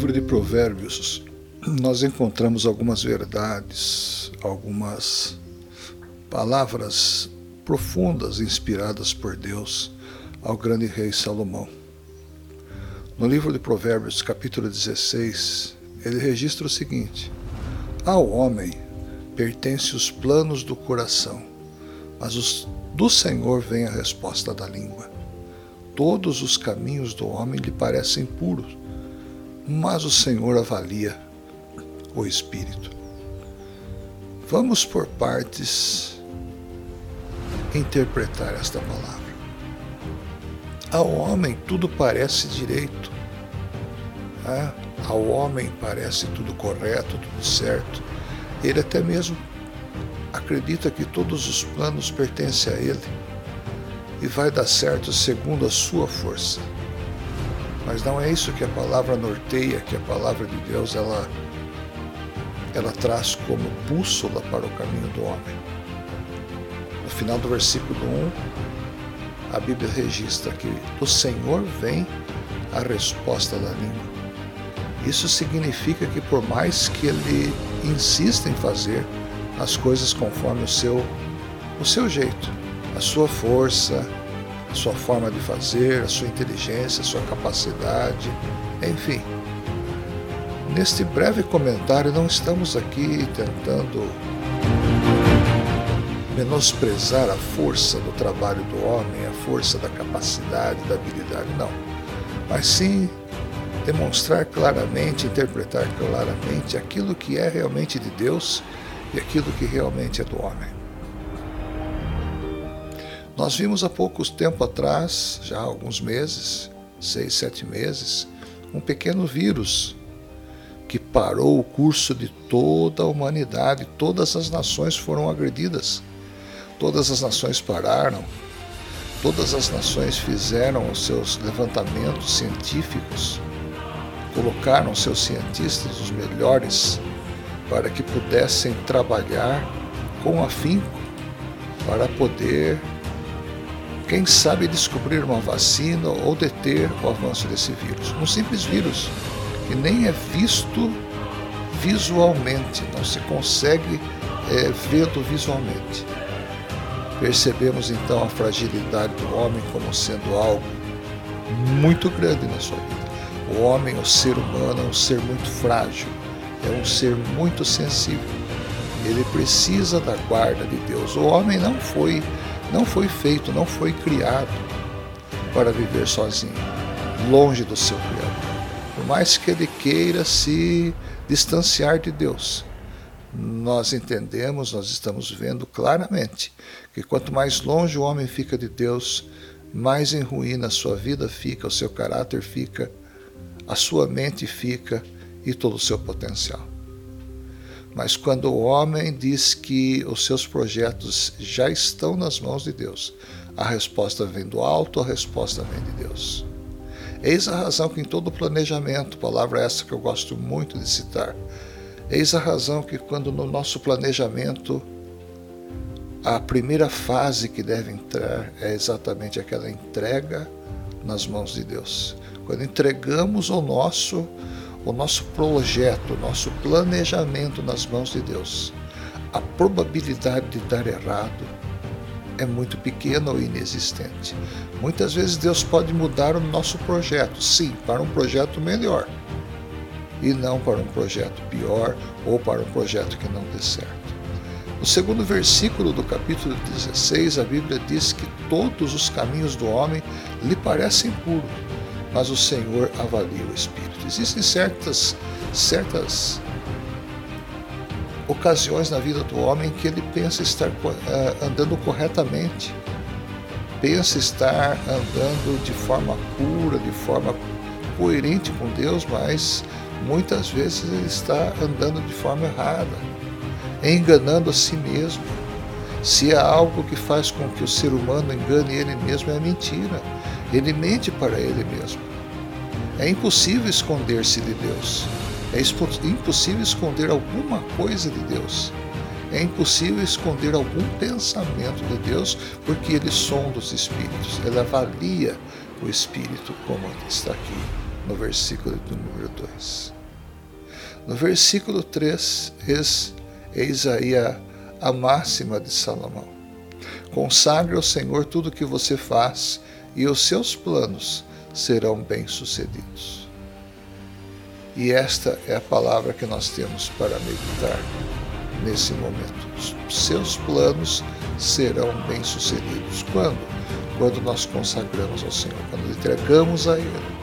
livro de Provérbios, nós encontramos algumas verdades, algumas palavras profundas inspiradas por Deus ao grande rei Salomão. No livro de Provérbios, capítulo 16, ele registra o seguinte: Ao homem pertence os planos do coração, mas os, do Senhor vem a resposta da língua. Todos os caminhos do homem lhe parecem puros, mas o Senhor avalia o espírito. Vamos por partes interpretar esta palavra. Ao homem tudo parece direito. Né? Ao homem parece tudo correto, tudo certo. Ele até mesmo acredita que todos os planos pertencem a ele e vai dar certo segundo a sua força. Mas não é isso que a palavra norteia, que a palavra de Deus ela, ela traz como bússola para o caminho do homem. No final do versículo 1, a Bíblia registra que do Senhor vem a resposta da língua. Isso significa que por mais que ele insista em fazer as coisas conforme o seu, o seu jeito, a sua força, a sua forma de fazer, a sua inteligência, a sua capacidade, enfim. Neste breve comentário, não estamos aqui tentando menosprezar a força do trabalho do homem, a força da capacidade, da habilidade, não. Mas sim demonstrar claramente, interpretar claramente aquilo que é realmente de Deus e aquilo que realmente é do homem. Nós vimos há poucos tempo atrás, já há alguns meses, seis, sete meses, um pequeno vírus que parou o curso de toda a humanidade. Todas as nações foram agredidas. Todas as nações pararam. Todas as nações fizeram os seus levantamentos científicos, colocaram seus cientistas, os melhores, para que pudessem trabalhar com afinco para poder quem sabe descobrir uma vacina ou deter o avanço desse vírus. Um simples vírus que nem é visto visualmente, não se consegue é, vê-lo visualmente. Percebemos então a fragilidade do homem como sendo algo muito grande na sua vida. O homem, o ser humano, é um ser muito frágil, é um ser muito sensível. Ele precisa da guarda de Deus. O homem não foi não foi feito, não foi criado para viver sozinho, longe do seu Criador. Por mais que ele queira se distanciar de Deus, nós entendemos, nós estamos vendo claramente que quanto mais longe o homem fica de Deus, mais em ruína a sua vida fica, o seu caráter fica, a sua mente fica e todo o seu potencial. Mas quando o homem diz que os seus projetos já estão nas mãos de Deus, a resposta vem do alto, a resposta vem de Deus. Eis a razão que em todo planejamento, palavra essa que eu gosto muito de citar, eis a razão que quando no nosso planejamento a primeira fase que deve entrar é exatamente aquela entrega nas mãos de Deus. Quando entregamos o nosso o nosso projeto, o nosso planejamento nas mãos de Deus, a probabilidade de dar errado é muito pequena ou inexistente. Muitas vezes Deus pode mudar o nosso projeto, sim, para um projeto melhor, e não para um projeto pior ou para um projeto que não dê certo. No segundo versículo do capítulo 16, a Bíblia diz que todos os caminhos do homem lhe parecem puros, mas o Senhor avalia o espírito. Existem certas, certas ocasiões na vida do homem que ele pensa estar uh, andando corretamente, pensa estar andando de forma pura, de forma coerente com Deus, mas muitas vezes ele está andando de forma errada, enganando a si mesmo. Se há algo que faz com que o ser humano engane ele mesmo, é a mentira. Ele mente para ele mesmo. É impossível esconder-se de Deus. É impossível esconder alguma coisa de Deus. É impossível esconder algum pensamento de Deus, porque ele sonda os espíritos, ele avalia o espírito, como está aqui no versículo número 2. No versículo 3, eis, eis aí a, a máxima de Salomão. Consagre ao Senhor tudo o que você faz e os seus planos serão bem-sucedidos. E esta é a palavra que nós temos para meditar nesse momento. Os seus planos serão bem-sucedidos. Quando? Quando nós consagramos ao Senhor, quando entregamos a Ele.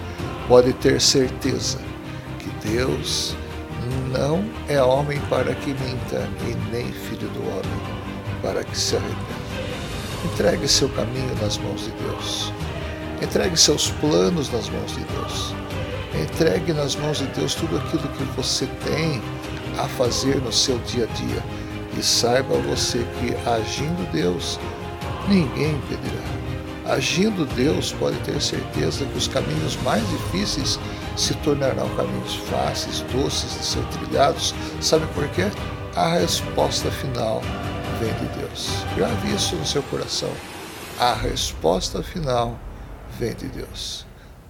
Pode ter certeza que Deus não é homem para que minta, e nem filho do homem para que se arrependa. Entregue seu caminho nas mãos de Deus. Entregue seus planos nas mãos de Deus. Entregue nas mãos de Deus tudo aquilo que você tem a fazer no seu dia a dia. E saiba você que agindo Deus, ninguém impedirá. Agindo Deus, pode ter certeza que os caminhos mais difíceis se tornarão caminhos fáceis, doces de ser trilhados. Sabe por quê? A resposta final vem de Deus. Grave isso no seu coração. A resposta final vem de Deus.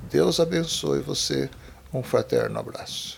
Deus abençoe você. Um fraterno abraço.